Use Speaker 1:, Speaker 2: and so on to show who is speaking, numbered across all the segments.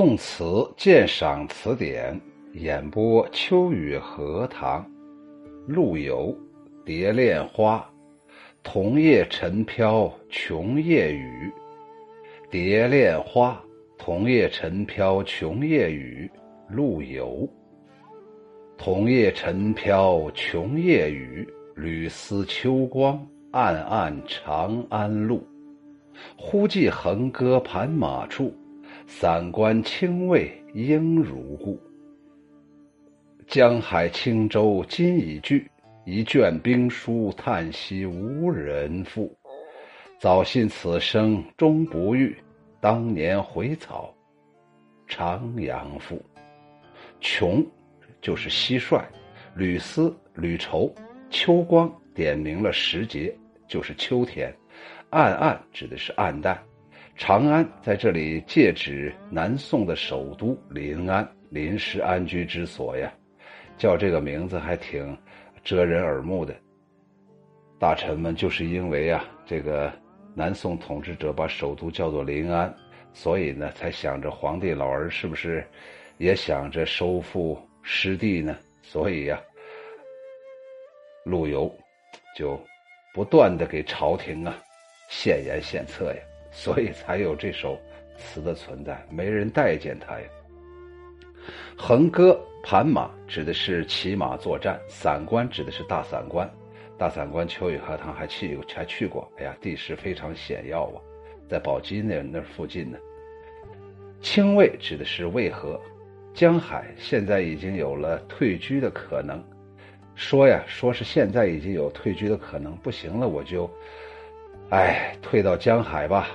Speaker 1: 宋词鉴赏词典演播：秋雨荷塘，陆游。蝶恋花，桐叶沉飘琼夜雨。蝶恋花，桐叶沉飘琼夜雨。陆游。桐叶沉飘琼夜雨，缕思秋光暗暗长安路。忽记横戈盘马处。散关清卫应如故。江海轻舟今已去，一卷兵书叹息无人复。早信此生终不遇，当年回草长阳赋。琼就是蟋蟀，缕丝缕绸，秋光点明了时节，就是秋天。暗暗指的是暗淡。长安在这里借指南宋的首都临安，临时安居之所呀，叫这个名字还挺遮人耳目的。大臣们就是因为啊，这个南宋统治者把首都叫做临安，所以呢，才想着皇帝老儿是不是也想着收复失地呢？所以呀，陆游就不断的给朝廷啊献言献策呀。所以才有这首词的存在，没人待见他呀。横戈盘马指的是骑马作战，散关指的是大散关，大散关秋雨荷塘还去还去过，哎呀，地势非常险要啊，在宝鸡那那附近呢。清渭指的是渭河，江海现在已经有了退居的可能，说呀说是现在已经有退居的可能，不行了我就。哎，退到江海吧，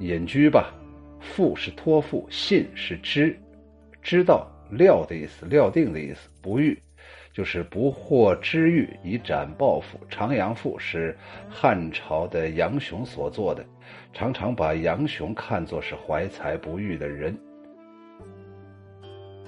Speaker 1: 隐居吧。付是托付，信是知，知道料的意思，料定的意思。不遇，就是不获知遇，以展抱负。长阳赋是汉朝的杨雄所作的，常常把杨雄看作是怀才不遇的人。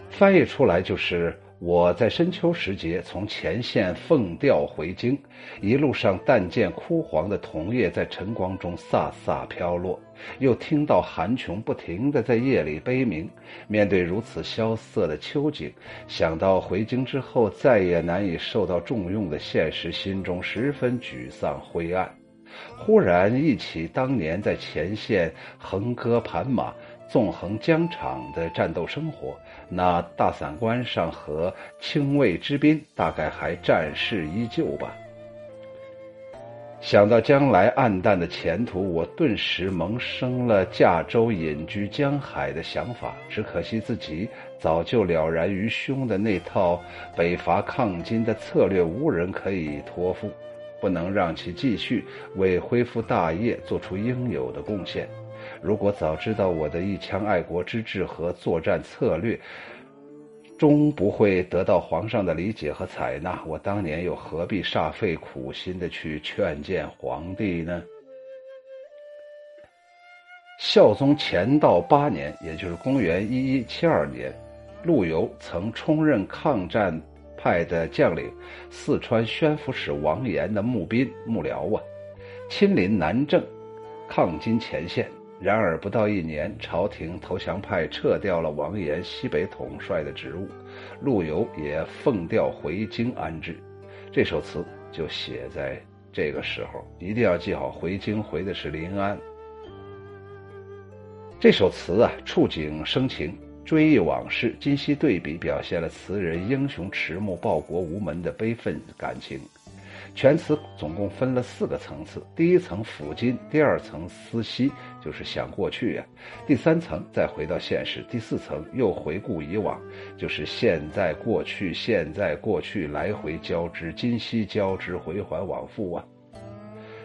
Speaker 1: 翻译出来就是。我在深秋时节从前线奉调回京，一路上但见枯黄的桐叶在晨光中飒飒飘落，又听到寒琼不停地在夜里悲鸣。面对如此萧瑟的秋景，想到回京之后再也难以受到重用的现实，心中十分沮丧灰暗。忽然忆起当年在前线横戈盘马。纵横疆场的战斗生活，那大散关上和清卫之滨大概还战事依旧吧。想到将来暗淡的前途，我顿时萌生了驾舟隐居江海的想法。只可惜自己早就了然于胸的那套北伐抗金的策略，无人可以托付，不能让其继续为恢复大业做出应有的贡献。如果早知道我的一腔爱国之志和作战策略终不会得到皇上的理解和采纳，我当年又何必煞费苦心的去劝谏皇帝呢？孝宗乾道八年，也就是公元一一七二年，陆游曾充任抗战派的将领四川宣抚使王岩的募兵幕僚啊，亲临南郑，抗金前线。然而不到一年，朝廷投降派撤掉了王岩西北统帅的职务，陆游也奉调回京安置。这首词就写在这个时候，一定要记好，回京回的是临安。这首词啊，触景生情，追忆往事，今昔对比，表现了词人英雄迟暮、报国无门的悲愤感情。全词总共分了四个层次：第一层抚今，第二层思昔，就是想过去呀；第三层再回到现实，第四层又回顾以往，就是现在过去，现在过去来回交织，今昔交织，回环往复啊。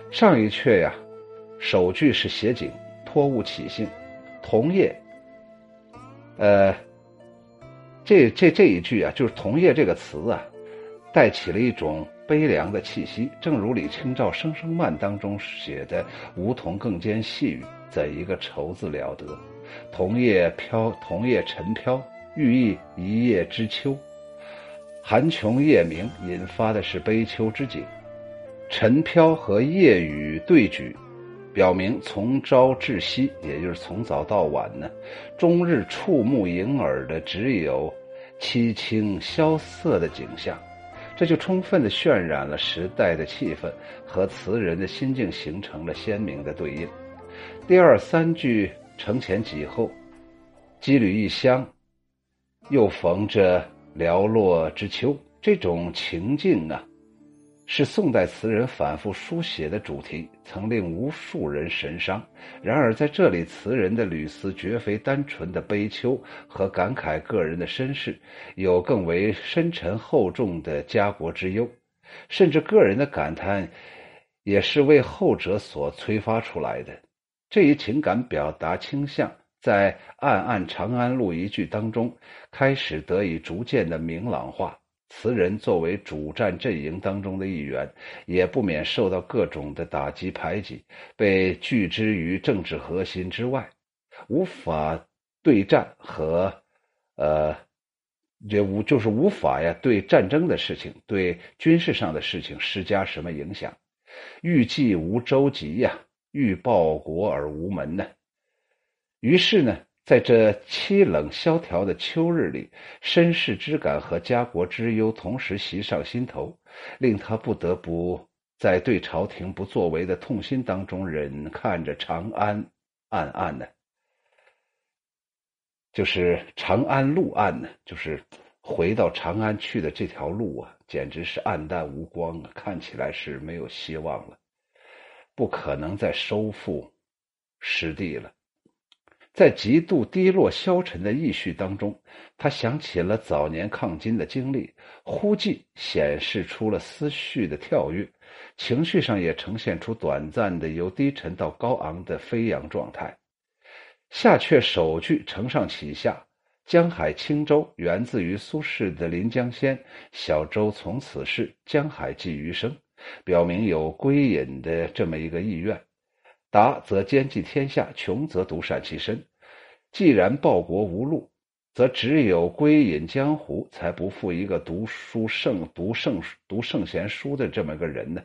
Speaker 1: 上一阙呀，首句是写景，托物起兴，桐叶。呃，这这这一句啊，就是桐叶这个词啊，带起了一种。悲凉的气息，正如李清照《声声慢》当中写的“梧桐更兼细雨”，怎一个愁字了得！桐叶飘，桐叶沉飘，寓意一叶知秋。寒琼夜明，引发的是悲秋之景。沉飘和夜雨对举，表明从朝至夕，也就是从早到晚呢，终日触目迎耳的只有凄清萧瑟的景象。这就充分的渲染了时代的气氛和词人的心境，形成了鲜明的对应。第二三句“承前启后，羁旅异乡，又逢着寥落之秋”，这种情境啊。是宋代词人反复书写的主题，曾令无数人神伤。然而，在这里，词人的缕思绝非单纯的悲秋和感慨个人的身世，有更为深沉厚重的家国之忧，甚至个人的感叹，也是为后者所催发出来的。这一情感表达倾向，在“暗暗长安路”一句当中，开始得以逐渐的明朗化。词人作为主战阵营当中的一员，也不免受到各种的打击排挤，被拒之于政治核心之外，无法对战和，呃，也无就是无法呀对战争的事情、对军事上的事情施加什么影响。欲济无舟楫呀，欲报国而无门呢。于是呢。在这凄冷萧条的秋日里，身世之感和家国之忧同时袭上心头，令他不得不在对朝廷不作为的痛心当中，忍看着长安暗暗的，就是长安路暗呢，就是回到长安去的这条路啊，简直是暗淡无光啊，看起来是没有希望了，不可能再收复失地了。在极度低落、消沉的意绪当中，他想起了早年抗金的经历，忽即显示出了思绪的跳跃，情绪上也呈现出短暂的由低沉到高昂的飞扬状态。下阙首句承上启下，江海轻舟，源自于苏轼的《临江仙》：“小舟从此逝，江海寄余生”，表明有归隐的这么一个意愿。达则兼济天下，穷则独善其身。既然报国无路，则只有归隐江湖，才不负一个读书圣、读圣、读圣贤书的这么一个人呢。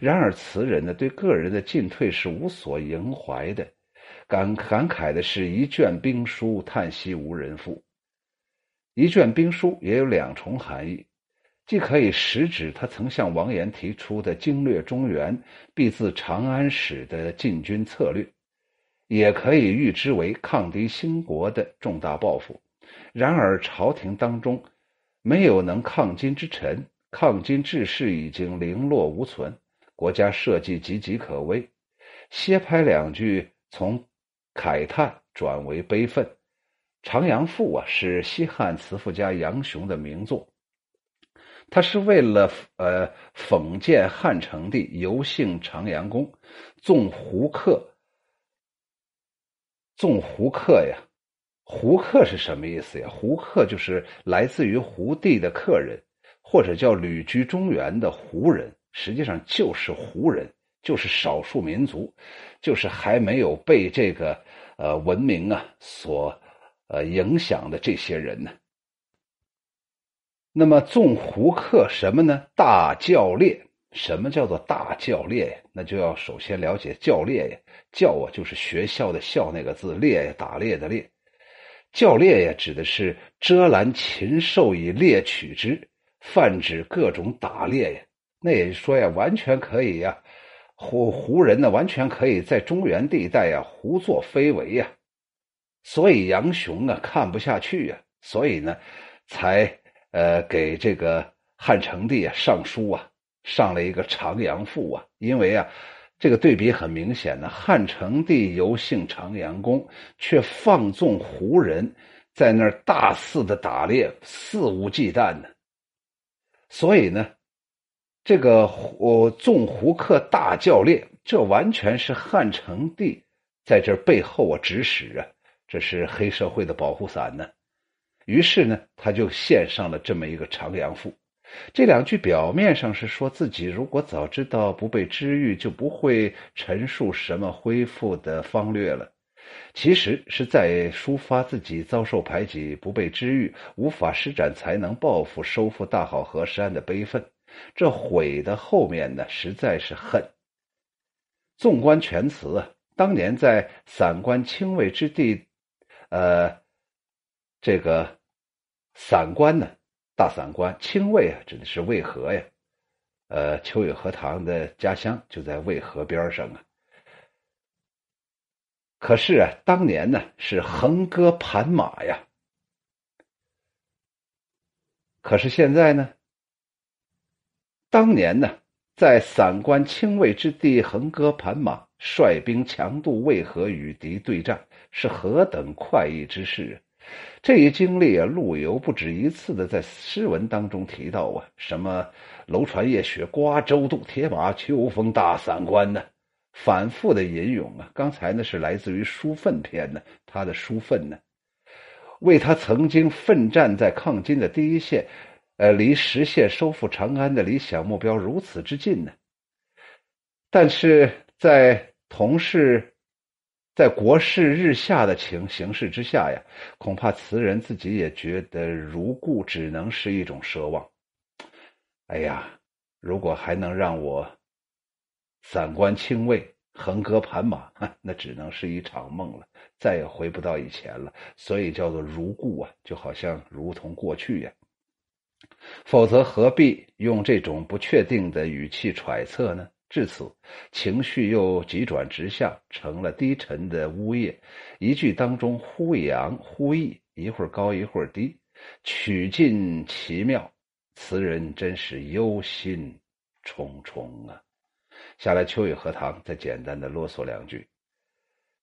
Speaker 1: 然而，词人呢，对个人的进退是无所萦怀的，感感慨的是一卷兵书，叹息无人赋。一卷兵书也有两重含义。既可以实指他曾向王岩提出的经略中原、必自长安始的进军策略，也可以喻之为抗敌兴国的重大抱负。然而，朝廷当中没有能抗金之臣，抗金志士已经零落无存，国家社稷岌岌可危。歇拍两句，从慨叹转为悲愤。《长阳赋》啊，是西汉词赋家杨雄的名作。他是为了呃讽谏汉成帝游幸长阳宫，纵胡客。纵胡客呀，胡客是什么意思呀？胡客就是来自于胡地的客人，或者叫旅居中原的胡人，实际上就是胡人，就是少数民族，就是还没有被这个呃文明啊所呃影响的这些人呢。那么纵胡客什么呢？大教猎。什么叫做大教猎呀？那就要首先了解教猎呀。教啊，就是学校的校那个字；猎呀，打猎的猎。教猎呀，指的是遮拦禽兽以猎取之，泛指各种打猎呀。那也就说呀，完全可以呀，胡胡人呢，完全可以在中原地带呀胡作非为呀。所以杨雄啊看不下去呀，所以呢，才。呃，给这个汉成帝啊上书啊，上了一个长阳赋啊。因为啊，这个对比很明显呢，汉成帝游幸长阳宫，却放纵胡人在那儿大肆的打猎，肆无忌惮呢。所以呢，这个胡纵胡客大教猎，这完全是汉成帝在这背后啊指使啊，这是黑社会的保护伞呢。于是呢，他就献上了这么一个《长阳赋》。这两句表面上是说自己如果早知道不被知遇，就不会陈述什么恢复的方略了。其实是在抒发自己遭受排挤、不被知遇、无法施展才能报复、收复大好河山的悲愤。这悔的后面呢，实在是恨。纵观全词啊，当年在散关清卫之地，呃，这个散关呢，大散关清卫啊，指的是渭河呀。呃，秋雨荷塘的家乡就在渭河边上啊。可是啊，当年呢是横戈盘马呀。可是现在呢？当年呢，在散关清卫之地横戈盘马，率兵强渡渭河与敌对战，是何等快意之事啊！这一经历啊，陆游不止一次的在诗文当中提到啊，什么楼船夜雪瓜洲渡铁马，秋风大散关呢？反复的吟咏啊。刚才呢是来自于《书愤篇》呢，他的《书愤》呢。为他曾经奋战在抗金的第一线，呃，离实现收复长安的理想目标如此之近呢。但是在同事，在国势日下的情形势之下呀，恐怕词人自己也觉得如故只能是一种奢望。哎呀，如果还能让我散关清卫。横戈盘马，那只能是一场梦了，再也回不到以前了。所以叫做如故啊，就好像如同过去呀。否则何必用这种不确定的语气揣测呢？至此，情绪又急转直下，成了低沉的呜咽。一句当中忽扬忽抑，一会儿高一会儿低，曲尽奇妙，词人真是忧心忡忡啊。下来，秋雨荷塘再简单的啰嗦两句。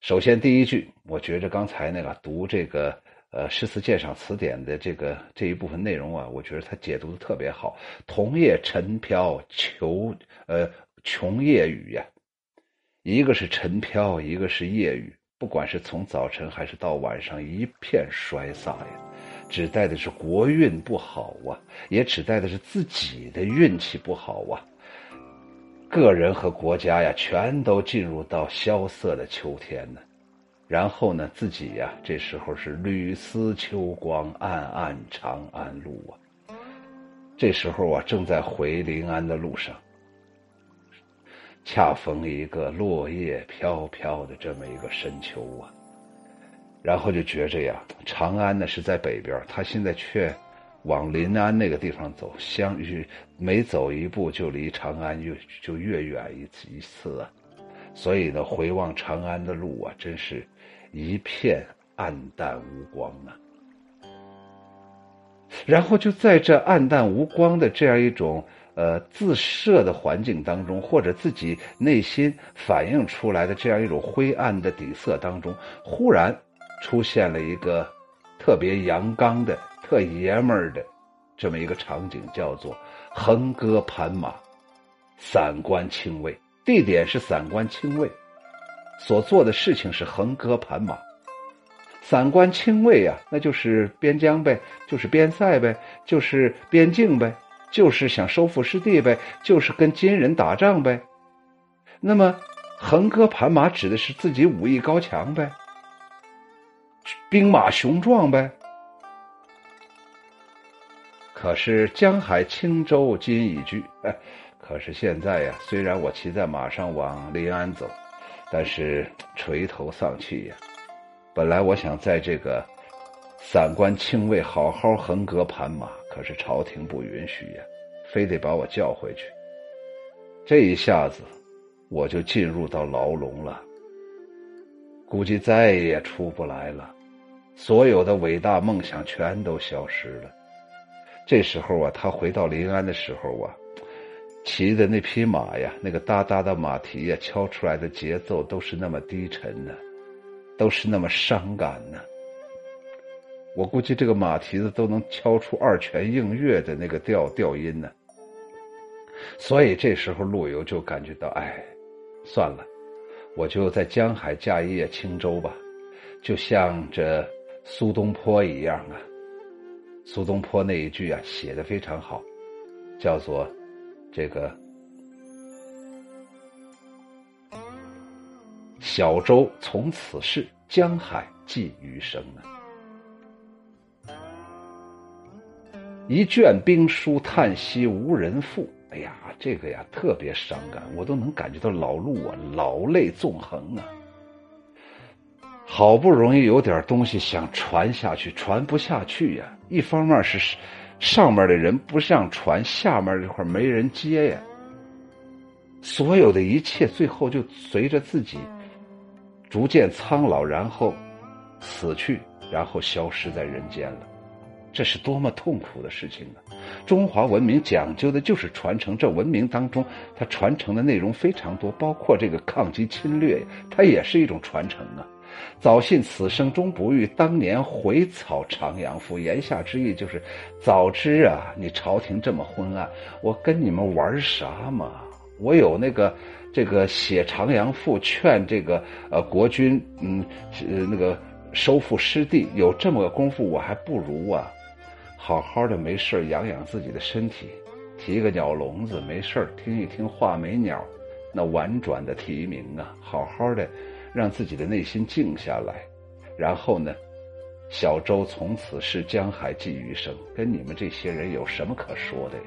Speaker 1: 首先，第一句，我觉着刚才那个读这个呃《诗词鉴赏词典》的这个这一部分内容啊，我觉得他解读的特别好。桐叶沉飘，求呃穷夜雨呀，一个是晨飘，一个是夜雨，不管是从早晨还是到晚上，一片衰飒呀，指代的是国运不好啊，也指代的是自己的运气不好啊。个人和国家呀，全都进入到萧瑟的秋天呢。然后呢，自己呀，这时候是屡思秋光，暗暗长安路啊。这时候啊，正在回临安的路上，恰逢一个落叶飘飘的这么一个深秋啊。然后就觉着呀，长安呢是在北边，他现在却。往临安那个地方走，相遇每走一步就离长安越就越远一次一次啊，所以呢，回望长安的路啊，真是一片暗淡无光啊。然后就在这暗淡无光的这样一种呃自设的环境当中，或者自己内心反映出来的这样一种灰暗的底色当中，忽然出现了一个特别阳刚的。特爷们儿的这么一个场景，叫做横戈盘马，散关清卫。地点是散关清卫，所做的事情是横戈盘马。散关清卫啊，那就是边疆呗，就是边塞呗，就是边境呗，就是想收复失地呗，就是跟金人打仗呗。那么横戈盘马指的是自己武艺高强呗，兵马雄壮呗。可是江海轻舟今已去，哎，可是现在呀，虽然我骑在马上往临安走，但是垂头丧气呀。本来我想在这个散关清卫好好横戈盘马，可是朝廷不允许呀，非得把我叫回去。这一下子，我就进入到牢笼了，估计再也出不来了，所有的伟大梦想全都消失了。这时候啊，他回到临安的时候啊，骑的那匹马呀，那个哒哒的马蹄呀，敲出来的节奏都是那么低沉呢，都是那么伤感呢。我估计这个马蹄子都能敲出二泉映月的那个调调音呢。所以这时候陆游就感觉到，哎，算了，我就在江海驾一叶轻舟吧，就像这苏东坡一样啊。苏东坡那一句啊，写的非常好，叫做“这个小舟从此逝，江海寄余生”啊。一卷兵书叹息无人复，哎呀，这个呀特别伤感，我都能感觉到老陆啊老泪纵横啊。好不容易有点东西想传下去，传不下去呀。一方面是上面的人不让传，下面这块没人接呀。所有的一切最后就随着自己逐渐苍老，然后死去，然后消失在人间了。这是多么痛苦的事情啊！中华文明讲究的就是传承，这文明当中它传承的内容非常多，包括这个抗击侵略，它也是一种传承啊。早信此生终不遇，当年回草长阳赋。言下之意就是，早知啊，你朝廷这么昏暗，我跟你们玩啥嘛？我有那个这个写长阳赋，劝这个呃国君，嗯，呃那个收复失地，有这么个功夫，我还不如啊。好好的没事养养自己的身体，提个鸟笼子，没事听一听画眉鸟那婉转的啼鸣啊，好好的让自己的内心静下来，然后呢，小舟从此是江海寄余生，跟你们这些人有什么可说的？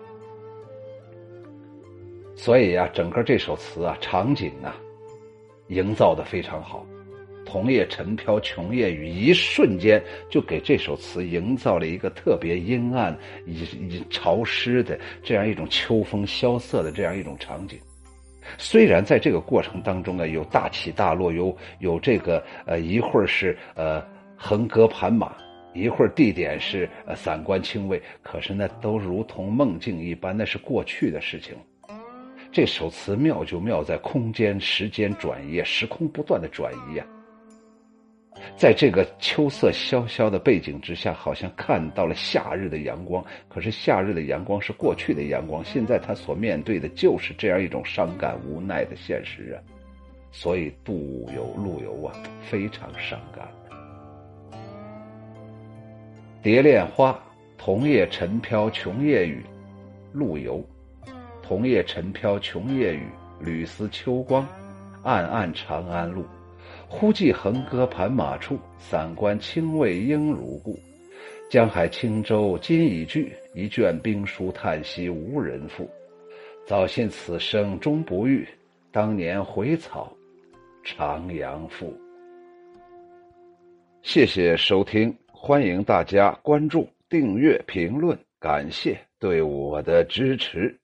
Speaker 1: 所以呀，整个这首词啊，场景啊，营造的非常好。红叶沉飘，琼叶雨，一瞬间就给这首词营造了一个特别阴暗、以以潮湿的这样一种秋风萧瑟的这样一种场景。虽然在这个过程当中呢，有大起大落，有有这个呃一会儿是呃横戈盘马，一会儿地点是呃散关清卫，可是那都如同梦境一般，那是过去的事情。这首词妙就妙在空间、时间转移，时空不断的转移呀。在这个秋色萧萧的背景之下，好像看到了夏日的阳光。可是夏日的阳光是过去的阳光，现在他所面对的就是这样一种伤感无奈的现实啊！所以杜游、陆游啊，非常伤感。蝶恋花，桐叶沉飘，琼叶雨。陆游，桐叶沉飘，琼叶雨，缕思秋光，暗暗长安路。忽记横戈盘马处，散关清卫应如故。江海轻舟今已去，一卷兵书叹息无人复。早信此生终不遇，当年回草长阳赋。谢谢收听，欢迎大家关注、订阅、评论，感谢对我的支持。